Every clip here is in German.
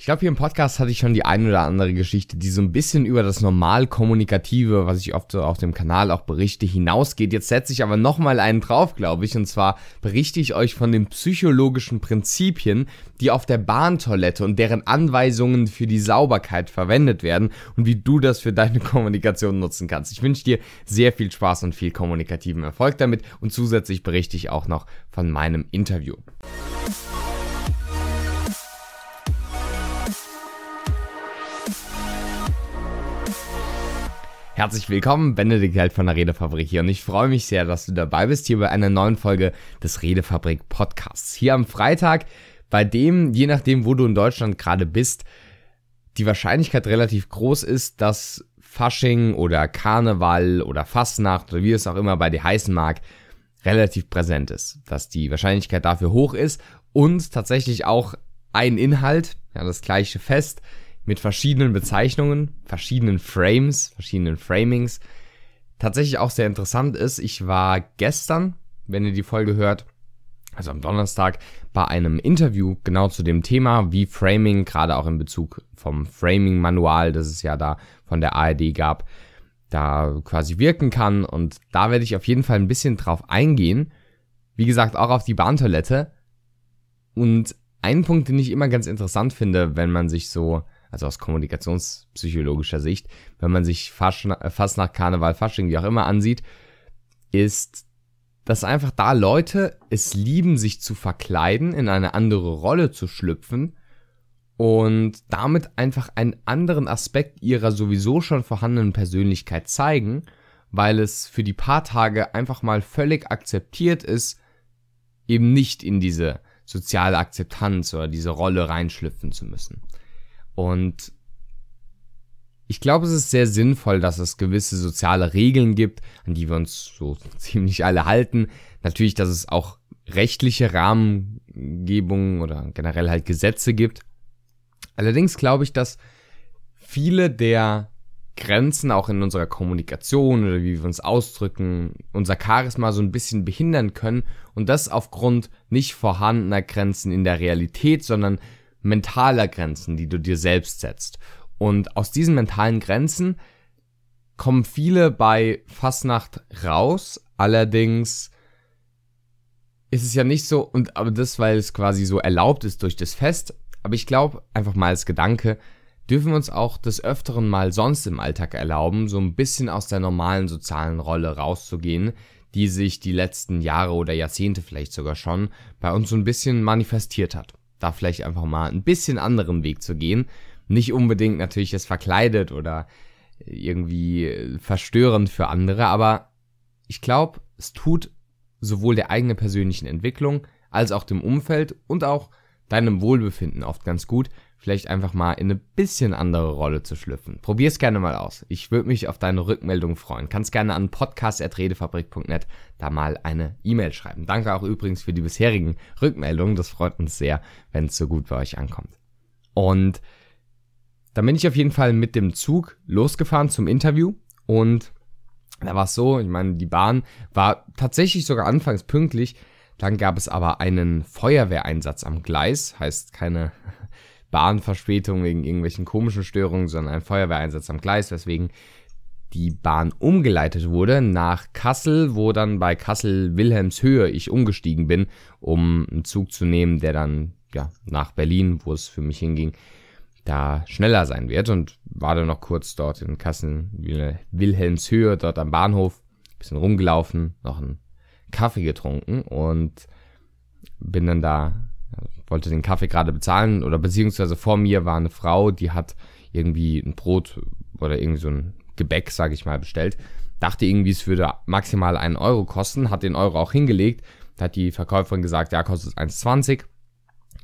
Ich glaube, hier im Podcast hatte ich schon die ein oder andere Geschichte, die so ein bisschen über das normal kommunikative, was ich oft so auf dem Kanal auch berichte, hinausgeht. Jetzt setze ich aber nochmal einen drauf, glaube ich, und zwar berichte ich euch von den psychologischen Prinzipien, die auf der Bahntoilette und deren Anweisungen für die Sauberkeit verwendet werden und wie du das für deine Kommunikation nutzen kannst. Ich wünsche dir sehr viel Spaß und viel kommunikativen Erfolg damit und zusätzlich berichte ich auch noch von meinem Interview. Herzlich willkommen, Benedikt Held von der Redefabrik hier und ich freue mich sehr, dass du dabei bist hier bei einer neuen Folge des Redefabrik Podcasts. Hier am Freitag, bei dem, je nachdem, wo du in Deutschland gerade bist, die Wahrscheinlichkeit relativ groß ist, dass Fasching oder Karneval oder Fastnacht oder wie es auch immer bei dir heißen mag, relativ präsent ist. Dass die Wahrscheinlichkeit dafür hoch ist und tatsächlich auch ein Inhalt, ja, das gleiche Fest, mit verschiedenen Bezeichnungen, verschiedenen Frames, verschiedenen Framings. Tatsächlich auch sehr interessant ist, ich war gestern, wenn ihr die Folge hört, also am Donnerstag, bei einem Interview genau zu dem Thema, wie Framing, gerade auch in Bezug vom Framing-Manual, das es ja da von der ARD gab, da quasi wirken kann. Und da werde ich auf jeden Fall ein bisschen drauf eingehen. Wie gesagt, auch auf die Bahntoilette. Und ein Punkt, den ich immer ganz interessant finde, wenn man sich so also aus kommunikationspsychologischer Sicht, wenn man sich fast, fast nach Karneval, Fasching, wie auch immer ansieht, ist, dass einfach da Leute es lieben, sich zu verkleiden, in eine andere Rolle zu schlüpfen und damit einfach einen anderen Aspekt ihrer sowieso schon vorhandenen Persönlichkeit zeigen, weil es für die paar Tage einfach mal völlig akzeptiert ist, eben nicht in diese soziale Akzeptanz oder diese Rolle reinschlüpfen zu müssen. Und ich glaube, es ist sehr sinnvoll, dass es gewisse soziale Regeln gibt, an die wir uns so ziemlich alle halten. Natürlich, dass es auch rechtliche Rahmengebungen oder generell halt Gesetze gibt. Allerdings glaube ich, dass viele der Grenzen auch in unserer Kommunikation oder wie wir uns ausdrücken, unser Charisma so ein bisschen behindern können und das aufgrund nicht vorhandener Grenzen in der Realität, sondern mentaler Grenzen, die du dir selbst setzt. Und aus diesen mentalen Grenzen kommen viele bei Fastnacht raus. Allerdings ist es ja nicht so, und aber das, weil es quasi so erlaubt ist durch das Fest. Aber ich glaube, einfach mal als Gedanke, dürfen wir uns auch des Öfteren mal sonst im Alltag erlauben, so ein bisschen aus der normalen sozialen Rolle rauszugehen, die sich die letzten Jahre oder Jahrzehnte vielleicht sogar schon bei uns so ein bisschen manifestiert hat da vielleicht einfach mal ein bisschen anderen Weg zu gehen. Nicht unbedingt natürlich es verkleidet oder irgendwie verstörend für andere, aber ich glaube, es tut sowohl der eigenen persönlichen Entwicklung als auch dem Umfeld und auch deinem Wohlbefinden oft ganz gut, vielleicht einfach mal in eine bisschen andere Rolle zu schlüpfen. Probier's gerne mal aus. Ich würde mich auf deine Rückmeldung freuen. Kannst gerne an podcast.redefabrik.net da mal eine E-Mail schreiben. Danke auch übrigens für die bisherigen Rückmeldungen. Das freut uns sehr, wenn es so gut bei euch ankommt. Und dann bin ich auf jeden Fall mit dem Zug losgefahren zum Interview und da war es so, ich meine, die Bahn war tatsächlich sogar anfangs pünktlich. Dann gab es aber einen Feuerwehreinsatz am Gleis, heißt keine Bahnverspätung wegen irgendwelchen komischen Störungen, sondern ein Feuerwehreinsatz am Gleis, weswegen die Bahn umgeleitet wurde nach Kassel, wo dann bei Kassel Wilhelmshöhe ich umgestiegen bin, um einen Zug zu nehmen, der dann ja nach Berlin, wo es für mich hinging, da schneller sein wird. Und war dann noch kurz dort in Kassel Wilhelmshöhe, dort am Bahnhof, bisschen rumgelaufen, noch einen Kaffee getrunken und bin dann da wollte den Kaffee gerade bezahlen oder beziehungsweise vor mir war eine Frau, die hat irgendwie ein Brot oder irgendwie so ein Gebäck, sage ich mal, bestellt. Dachte irgendwie, es würde maximal einen Euro kosten, hat den Euro auch hingelegt. Da hat die Verkäuferin gesagt, ja, kostet 1,20.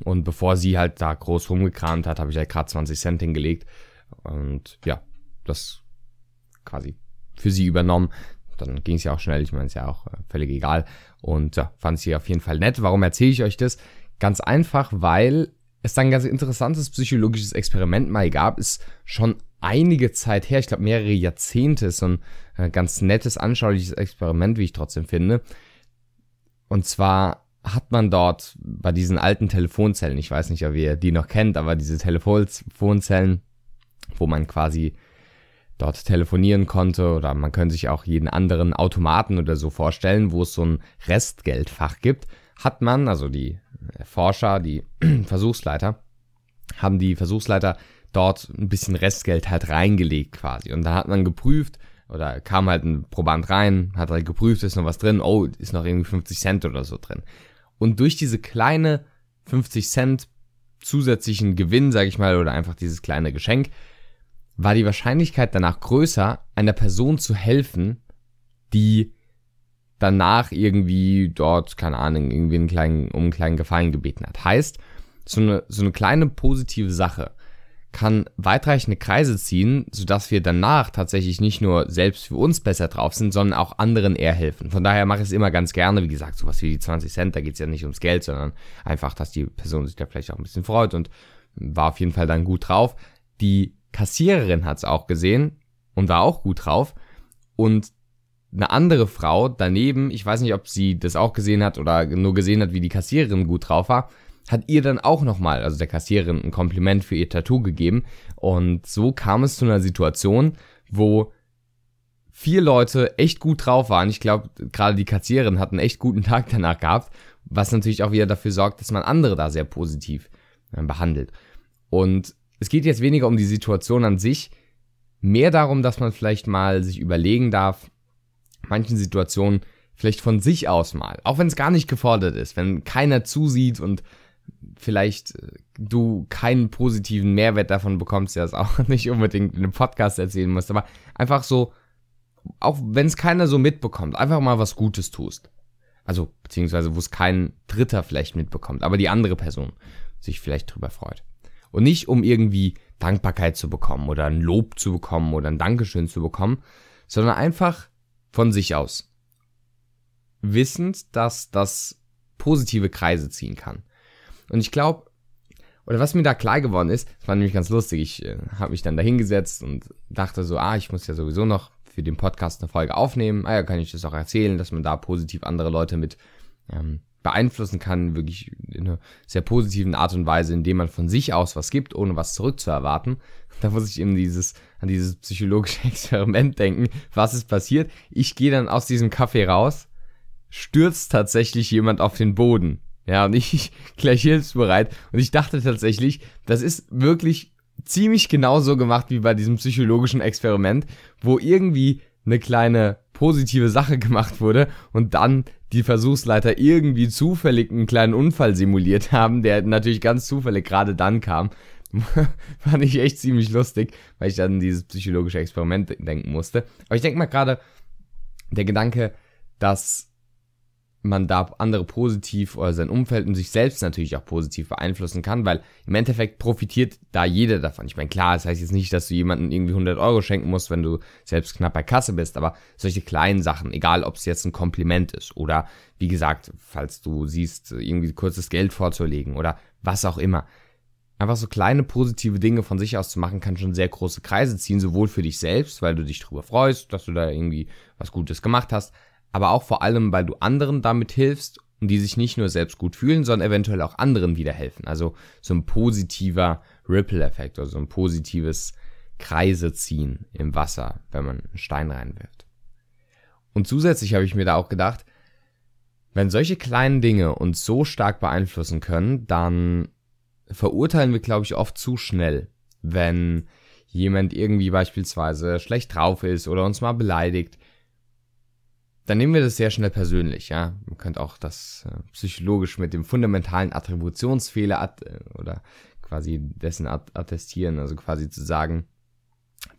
Und bevor sie halt da groß rumgekramt hat, habe ich halt gerade 20 Cent hingelegt. Und ja, das quasi für sie übernommen. Dann ging es ja auch schnell, ich meine, ist ja auch äh, völlig egal. Und ja, fand sie auf jeden Fall nett. Warum erzähle ich euch das? Ganz einfach, weil es dann ein ganz interessantes psychologisches Experiment mal gab, ist schon einige Zeit her, ich glaube mehrere Jahrzehnte, ist so ein äh, ganz nettes, anschauliches Experiment, wie ich trotzdem finde. Und zwar hat man dort bei diesen alten Telefonzellen, ich weiß nicht, ob ihr die noch kennt, aber diese Telefonzellen, wo man quasi dort telefonieren konnte oder man könnte sich auch jeden anderen Automaten oder so vorstellen, wo es so ein Restgeldfach gibt, hat man, also die Forscher, die Versuchsleiter, haben die Versuchsleiter dort ein bisschen Restgeld halt reingelegt quasi. Und da hat man geprüft, oder kam halt ein Proband rein, hat halt geprüft, ist noch was drin, oh, ist noch irgendwie 50 Cent oder so drin. Und durch diese kleine 50 Cent zusätzlichen Gewinn, sag ich mal, oder einfach dieses kleine Geschenk, war die Wahrscheinlichkeit danach größer, einer Person zu helfen, die danach irgendwie dort, keine Ahnung, irgendwie einen kleinen, um einen kleinen Gefallen gebeten hat. Heißt, so eine, so eine kleine positive Sache kann weitreichende Kreise ziehen, sodass wir danach tatsächlich nicht nur selbst für uns besser drauf sind, sondern auch anderen eher helfen. Von daher mache ich es immer ganz gerne, wie gesagt, sowas wie die 20 Cent, da geht es ja nicht ums Geld, sondern einfach, dass die Person sich da vielleicht auch ein bisschen freut und war auf jeden Fall dann gut drauf. Die Kassiererin hat es auch gesehen und war auch gut drauf. Und eine andere Frau daneben, ich weiß nicht, ob sie das auch gesehen hat oder nur gesehen hat, wie die Kassiererin gut drauf war, hat ihr dann auch nochmal, also der Kassiererin, ein Kompliment für ihr Tattoo gegeben. Und so kam es zu einer Situation, wo vier Leute echt gut drauf waren. Ich glaube, gerade die Kassiererin hat einen echt guten Tag danach gehabt, was natürlich auch wieder dafür sorgt, dass man andere da sehr positiv äh, behandelt. Und es geht jetzt weniger um die Situation an sich, mehr darum, dass man vielleicht mal sich überlegen darf, manchen Situationen vielleicht von sich aus mal, auch wenn es gar nicht gefordert ist, wenn keiner zusieht und vielleicht äh, du keinen positiven Mehrwert davon bekommst, der es auch nicht unbedingt in einem Podcast erzählen musst, aber einfach so, auch wenn es keiner so mitbekommt, einfach mal was Gutes tust. Also, beziehungsweise, wo es kein Dritter vielleicht mitbekommt, aber die andere Person sich vielleicht drüber freut. Und nicht, um irgendwie Dankbarkeit zu bekommen oder ein Lob zu bekommen oder ein Dankeschön zu bekommen, sondern einfach von sich aus. Wissend, dass das positive Kreise ziehen kann. Und ich glaube, oder was mir da klar geworden ist, das war nämlich ganz lustig, ich äh, habe mich dann da hingesetzt und dachte so, ah, ich muss ja sowieso noch für den Podcast eine Folge aufnehmen. Ah ja, kann ich das auch erzählen, dass man da positiv andere Leute mit ähm, beeinflussen kann, wirklich in einer sehr positiven Art und Weise, indem man von sich aus was gibt, ohne was zurückzuerwarten. Da muss ich eben dieses, an dieses psychologische Experiment denken. Was ist passiert? Ich gehe dann aus diesem Café raus, stürzt tatsächlich jemand auf den Boden. Ja, und ich gleich hilfsbereit. Und ich dachte tatsächlich, das ist wirklich ziemlich genauso gemacht wie bei diesem psychologischen Experiment, wo irgendwie eine kleine positive Sache gemacht wurde und dann die Versuchsleiter irgendwie zufällig einen kleinen Unfall simuliert haben, der natürlich ganz zufällig gerade dann kam. Fand ich echt ziemlich lustig, weil ich dann an dieses psychologische Experiment denken musste. Aber ich denke mal gerade, der Gedanke, dass man da andere positiv oder sein Umfeld und sich selbst natürlich auch positiv beeinflussen kann, weil im Endeffekt profitiert da jeder davon. Ich meine, klar, das heißt jetzt nicht, dass du jemandem irgendwie 100 Euro schenken musst, wenn du selbst knapp bei Kasse bist, aber solche kleinen Sachen, egal ob es jetzt ein Kompliment ist oder wie gesagt, falls du siehst, irgendwie kurzes Geld vorzulegen oder was auch immer. Einfach so kleine positive Dinge von sich aus zu machen, kann schon sehr große Kreise ziehen, sowohl für dich selbst, weil du dich darüber freust, dass du da irgendwie was Gutes gemacht hast, aber auch vor allem, weil du anderen damit hilfst und die sich nicht nur selbst gut fühlen, sondern eventuell auch anderen wieder helfen. Also so ein positiver Ripple-Effekt oder so ein positives Kreise ziehen im Wasser, wenn man einen Stein reinwirft. Und zusätzlich habe ich mir da auch gedacht, wenn solche kleinen Dinge uns so stark beeinflussen können, dann verurteilen wir, glaube ich, oft zu schnell, wenn jemand irgendwie beispielsweise schlecht drauf ist oder uns mal beleidigt dann nehmen wir das sehr schnell persönlich, ja. Man könnte auch das äh, psychologisch mit dem fundamentalen Attributionsfehler at äh, oder quasi dessen at attestieren, also quasi zu sagen,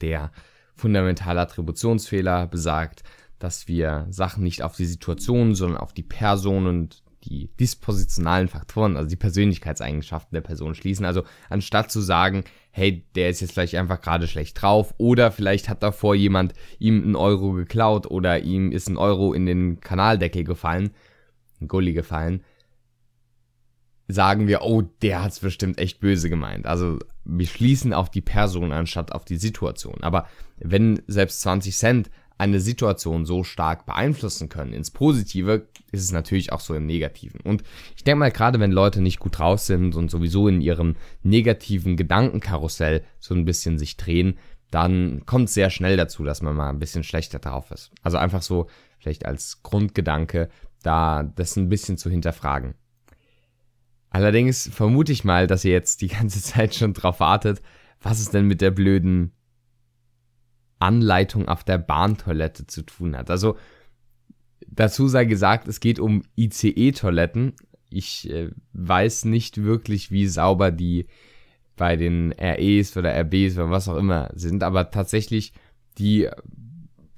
der fundamentale Attributionsfehler besagt, dass wir Sachen nicht auf die Situation, sondern auf die Person und die dispositionalen Faktoren, also die Persönlichkeitseigenschaften der Person schließen. Also anstatt zu sagen, hey, der ist jetzt vielleicht einfach gerade schlecht drauf oder vielleicht hat davor jemand ihm einen Euro geklaut oder ihm ist ein Euro in den Kanaldeckel gefallen, ein Gully gefallen, sagen wir, oh, der hat's bestimmt echt böse gemeint. Also wir schließen auf die Person anstatt auf die Situation. Aber wenn selbst 20 Cent eine Situation so stark beeinflussen können ins Positive, ist es natürlich auch so im Negativen. Und ich denke mal, gerade wenn Leute nicht gut drauf sind und sowieso in ihrem negativen Gedankenkarussell so ein bisschen sich drehen, dann kommt es sehr schnell dazu, dass man mal ein bisschen schlechter drauf ist. Also einfach so vielleicht als Grundgedanke, da das ein bisschen zu hinterfragen. Allerdings vermute ich mal, dass ihr jetzt die ganze Zeit schon drauf wartet, was es denn mit der blöden Anleitung auf der Bahntoilette zu tun hat. Also dazu sei gesagt, es geht um ICE-Toiletten. Ich äh, weiß nicht wirklich, wie sauber die bei den REs oder RBs oder was auch immer sind, aber tatsächlich die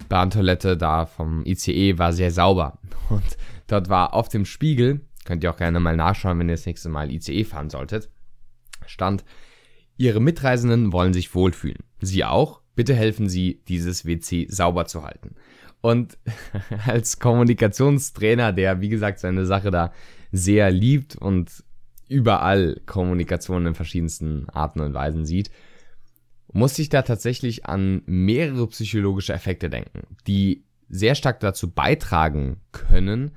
Bahntoilette da vom ICE war sehr sauber. Und dort war auf dem Spiegel, könnt ihr auch gerne mal nachschauen, wenn ihr das nächste Mal ICE fahren solltet, stand, Ihre Mitreisenden wollen sich wohlfühlen. Sie auch? Bitte helfen Sie, dieses WC sauber zu halten. Und als Kommunikationstrainer, der wie gesagt seine Sache da sehr liebt und überall Kommunikation in verschiedensten Arten und Weisen sieht, muss ich da tatsächlich an mehrere psychologische Effekte denken, die sehr stark dazu beitragen können,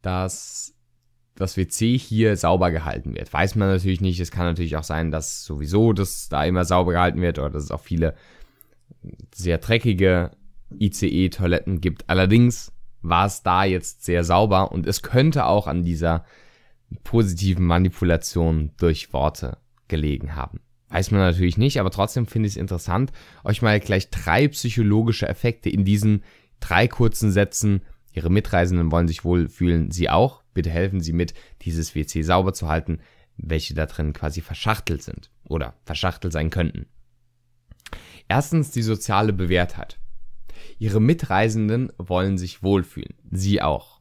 dass das WC hier sauber gehalten wird. Weiß man natürlich nicht. Es kann natürlich auch sein, dass sowieso das da immer sauber gehalten wird oder dass es auch viele sehr dreckige ICE-Toiletten gibt. Allerdings war es da jetzt sehr sauber und es könnte auch an dieser positiven Manipulation durch Worte gelegen haben. Weiß man natürlich nicht, aber trotzdem finde ich es interessant, euch mal gleich drei psychologische Effekte in diesen drei kurzen Sätzen. Ihre Mitreisenden wollen sich wohl fühlen, Sie auch. Bitte helfen Sie mit, dieses WC sauber zu halten, welche da drin quasi verschachtelt sind oder verschachtelt sein könnten. Erstens die soziale Bewährtheit. Ihre Mitreisenden wollen sich wohlfühlen, Sie auch.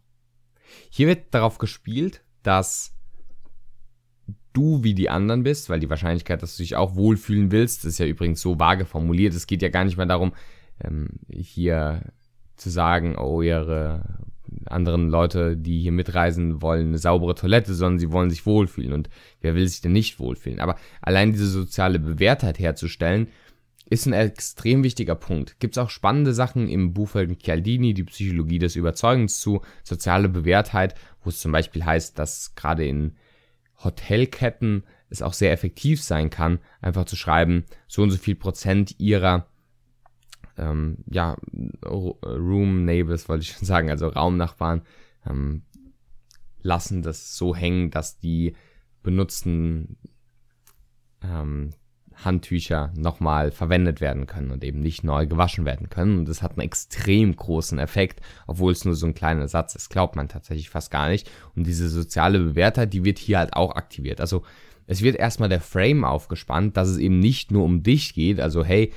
Hier wird darauf gespielt, dass du wie die anderen bist, weil die Wahrscheinlichkeit, dass du dich auch wohlfühlen willst, ist ja übrigens so vage formuliert. Es geht ja gar nicht mehr darum, ähm, hier zu sagen, oh, ihre anderen Leute, die hier mitreisen, wollen eine saubere Toilette, sondern sie wollen sich wohlfühlen. Und wer will sich denn nicht wohlfühlen? Aber allein diese soziale Bewährtheit herzustellen, ist ein extrem wichtiger Punkt. Gibt es auch spannende Sachen im Buch von Chialdini, die Psychologie des Überzeugens zu, soziale Bewährtheit, wo es zum Beispiel heißt, dass gerade in Hotelketten es auch sehr effektiv sein kann, einfach zu schreiben, so und so viel Prozent ihrer ähm, ja, Room Neighbors wollte ich schon sagen, also Raumnachbarn, ähm, lassen das so hängen, dass die benutzten ähm, Handtücher nochmal verwendet werden können und eben nicht neu gewaschen werden können. Und das hat einen extrem großen Effekt, obwohl es nur so ein kleiner Satz ist. Glaubt man tatsächlich fast gar nicht. Und diese soziale Bewerter, die wird hier halt auch aktiviert. Also es wird erstmal der Frame aufgespannt, dass es eben nicht nur um dich geht. Also hey,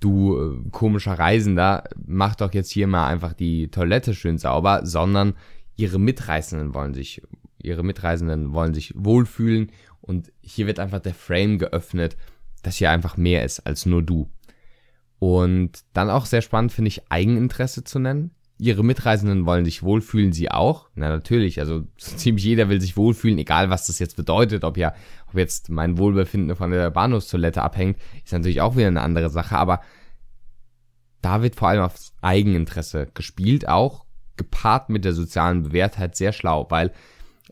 du äh, komischer Reisender, mach doch jetzt hier mal einfach die Toilette schön sauber, sondern ihre Mitreisenden wollen sich, ihre Mitreisenden wollen sich wohlfühlen und hier wird einfach der Frame geöffnet, dass hier einfach mehr ist als nur du. Und dann auch sehr spannend finde ich Eigeninteresse zu nennen. Ihre Mitreisenden wollen sich wohlfühlen, sie auch. Na natürlich, also so ziemlich jeder will sich wohlfühlen, egal was das jetzt bedeutet, ob ja, ob jetzt mein Wohlbefinden von der Bahnhofstoilette abhängt, ist natürlich auch wieder eine andere Sache, aber da wird vor allem aufs Eigeninteresse gespielt, auch gepaart mit der sozialen Bewährtheit sehr schlau, weil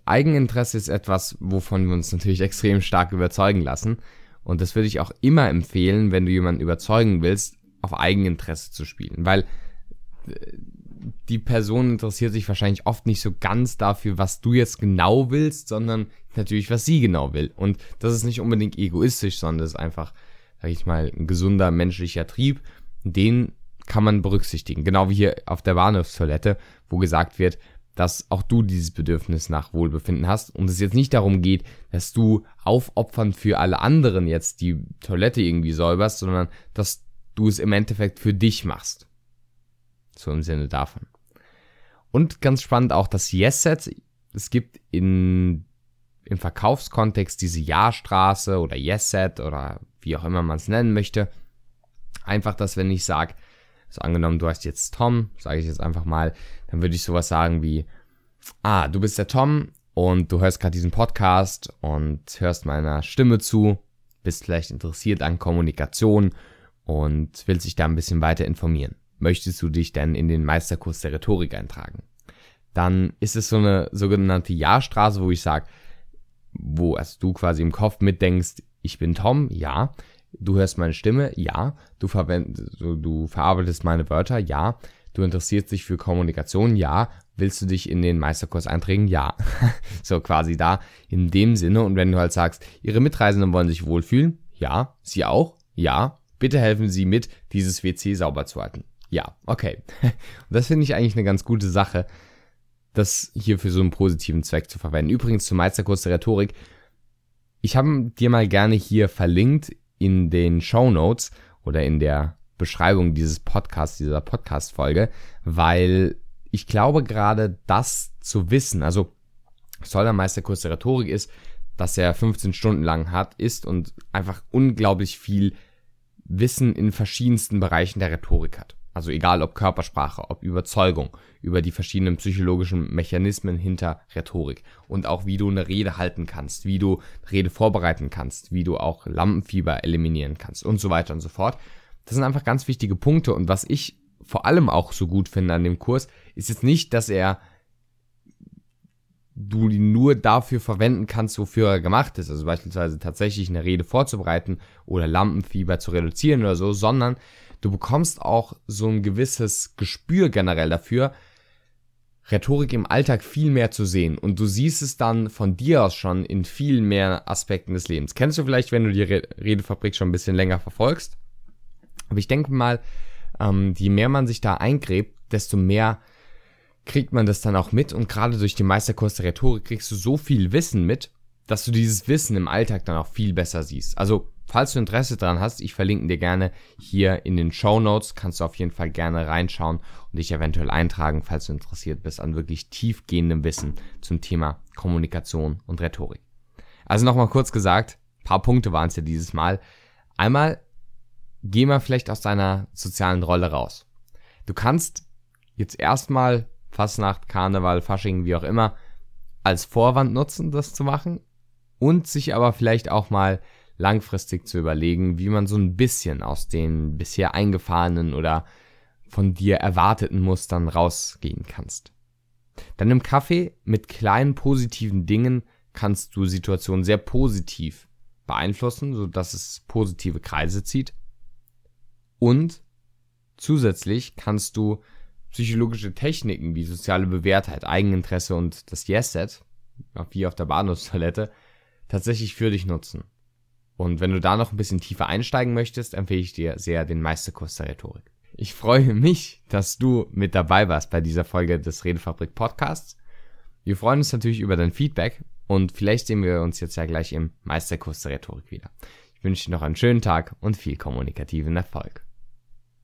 Eigeninteresse ist etwas, wovon wir uns natürlich extrem stark überzeugen lassen. Und das würde ich auch immer empfehlen, wenn du jemanden überzeugen willst, auf Eigeninteresse zu spielen. Weil äh, die Person interessiert sich wahrscheinlich oft nicht so ganz dafür, was du jetzt genau willst, sondern natürlich, was sie genau will. Und das ist nicht unbedingt egoistisch, sondern das ist einfach, sag ich mal, ein gesunder menschlicher Trieb. Den kann man berücksichtigen. Genau wie hier auf der Bahnhofstoilette, wo gesagt wird, dass auch du dieses Bedürfnis nach Wohlbefinden hast und es jetzt nicht darum geht, dass du aufopfern für alle anderen jetzt die Toilette irgendwie säuberst, sondern dass du es im Endeffekt für dich machst. So im Sinne davon. Und ganz spannend auch das Yes-Set. Es gibt in, im Verkaufskontext diese Ja-Straße oder Yes-Set oder wie auch immer man es nennen möchte. Einfach, dass wenn ich sage, so angenommen, du hast jetzt Tom, sage ich jetzt einfach mal, dann würde ich sowas sagen wie, ah, du bist der Tom und du hörst gerade diesen Podcast und hörst meiner Stimme zu, bist vielleicht interessiert an Kommunikation und willst dich da ein bisschen weiter informieren. möchtest du dich denn in den Meisterkurs der Rhetorik eintragen? Dann ist es so eine sogenannte Ja-Straße, wo ich sage, wo also du quasi im Kopf mitdenkst, ich bin Tom, ja. Du hörst meine Stimme, ja. Du, verwendest, du, du verarbeitest meine Wörter, ja. Du interessierst dich für Kommunikation, ja. Willst du dich in den Meisterkurs eintragen? Ja. so quasi da in dem Sinne. Und wenn du halt sagst, ihre Mitreisenden wollen sich wohlfühlen, ja. Sie auch, ja. Bitte helfen Sie mit, dieses WC sauber zu halten. Ja, okay. Und das finde ich eigentlich eine ganz gute Sache, das hier für so einen positiven Zweck zu verwenden. Übrigens zum Meisterkurs der Rhetorik. Ich habe dir mal gerne hier verlinkt in den Show Notes oder in der Beschreibung dieses Podcasts, dieser Podcast-Folge, weil ich glaube gerade das zu wissen, also soll der Meisterkurs der Rhetorik ist, dass er 15 Stunden lang hat, ist und einfach unglaublich viel Wissen in verschiedensten Bereichen der Rhetorik hat. Also egal ob Körpersprache, ob Überzeugung, über die verschiedenen psychologischen Mechanismen hinter Rhetorik. Und auch wie du eine Rede halten kannst, wie du Rede vorbereiten kannst, wie du auch Lampenfieber eliminieren kannst und so weiter und so fort. Das sind einfach ganz wichtige Punkte. Und was ich vor allem auch so gut finde an dem Kurs, ist jetzt nicht, dass er du ihn nur dafür verwenden kannst, wofür er gemacht ist, also beispielsweise tatsächlich eine Rede vorzubereiten oder Lampenfieber zu reduzieren oder so, sondern du bekommst auch so ein gewisses Gespür generell dafür, Rhetorik im Alltag viel mehr zu sehen und du siehst es dann von dir aus schon in viel mehr Aspekten des Lebens. Kennst du vielleicht, wenn du die Redefabrik schon ein bisschen länger verfolgst? Aber ich denke mal, ähm, je mehr man sich da eingräbt, desto mehr kriegt man das dann auch mit und gerade durch den Meisterkurs der Rhetorik kriegst du so viel Wissen mit, dass du dieses Wissen im Alltag dann auch viel besser siehst. Also, falls du Interesse daran hast, ich verlinke dir gerne hier in den Show Notes, kannst du auf jeden Fall gerne reinschauen und dich eventuell eintragen, falls du interessiert bist an wirklich tiefgehendem Wissen zum Thema Kommunikation und Rhetorik. Also nochmal kurz gesagt, paar Punkte waren es ja dieses Mal. Einmal, geh mal vielleicht aus deiner sozialen Rolle raus. Du kannst jetzt erstmal Fastnacht, Karneval, Fasching, wie auch immer, als Vorwand nutzen, das zu machen und sich aber vielleicht auch mal langfristig zu überlegen, wie man so ein bisschen aus den bisher eingefahrenen oder von dir erwarteten Mustern rausgehen kannst. Dann im Kaffee mit kleinen positiven Dingen kannst du Situationen sehr positiv beeinflussen, sodass es positive Kreise zieht. Und zusätzlich kannst du psychologische Techniken wie soziale Bewährtheit, Eigeninteresse und das Yes-Set, wie auf der Bahnhofstoilette, tatsächlich für dich nutzen. Und wenn du da noch ein bisschen tiefer einsteigen möchtest, empfehle ich dir sehr den Meisterkurs der Rhetorik. Ich freue mich, dass du mit dabei warst bei dieser Folge des Redefabrik Podcasts. Wir freuen uns natürlich über dein Feedback und vielleicht sehen wir uns jetzt ja gleich im Meisterkurs der Rhetorik wieder. Ich wünsche dir noch einen schönen Tag und viel kommunikativen Erfolg.